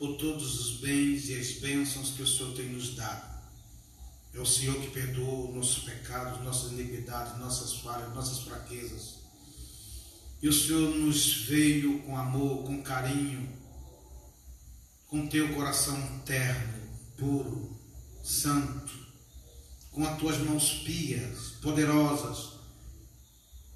por todos os bens e as bênçãos que o Senhor tem nos dado. É o Senhor que perdoa nossos pecados, nossas iniquidades, nossas falhas, nossas fraquezas. E o Senhor nos veio com amor, com carinho, com teu coração terno, puro, santo, com as tuas mãos pias, poderosas,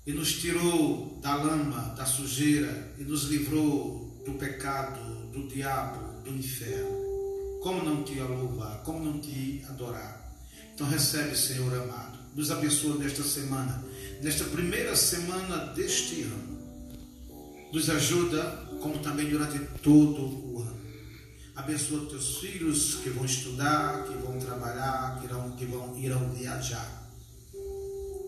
e nos tirou da lama, da sujeira, e nos livrou do pecado, do diabo, do inferno. Como não te louvar, como não te adorar? Então recebe, Senhor amado. Nos abençoa nesta semana, nesta primeira semana deste ano. Nos ajuda, como também durante todo o ano. Abençoa teus filhos que vão estudar, que vão trabalhar, que irão, que vão, irão viajar.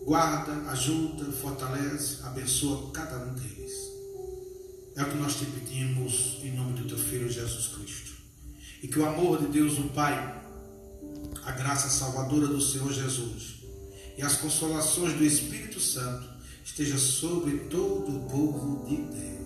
Guarda, ajuda, fortalece, abençoa cada um deles. É o que nós te pedimos em nome do teu Filho Jesus Cristo. E que o amor de Deus, o Pai, a graça salvadora do Senhor Jesus e as consolações do Espírito Santo esteja sobre todo o povo de Deus.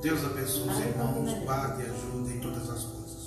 Deus abençoe os irmãos, guarde e ajude em todas as coisas.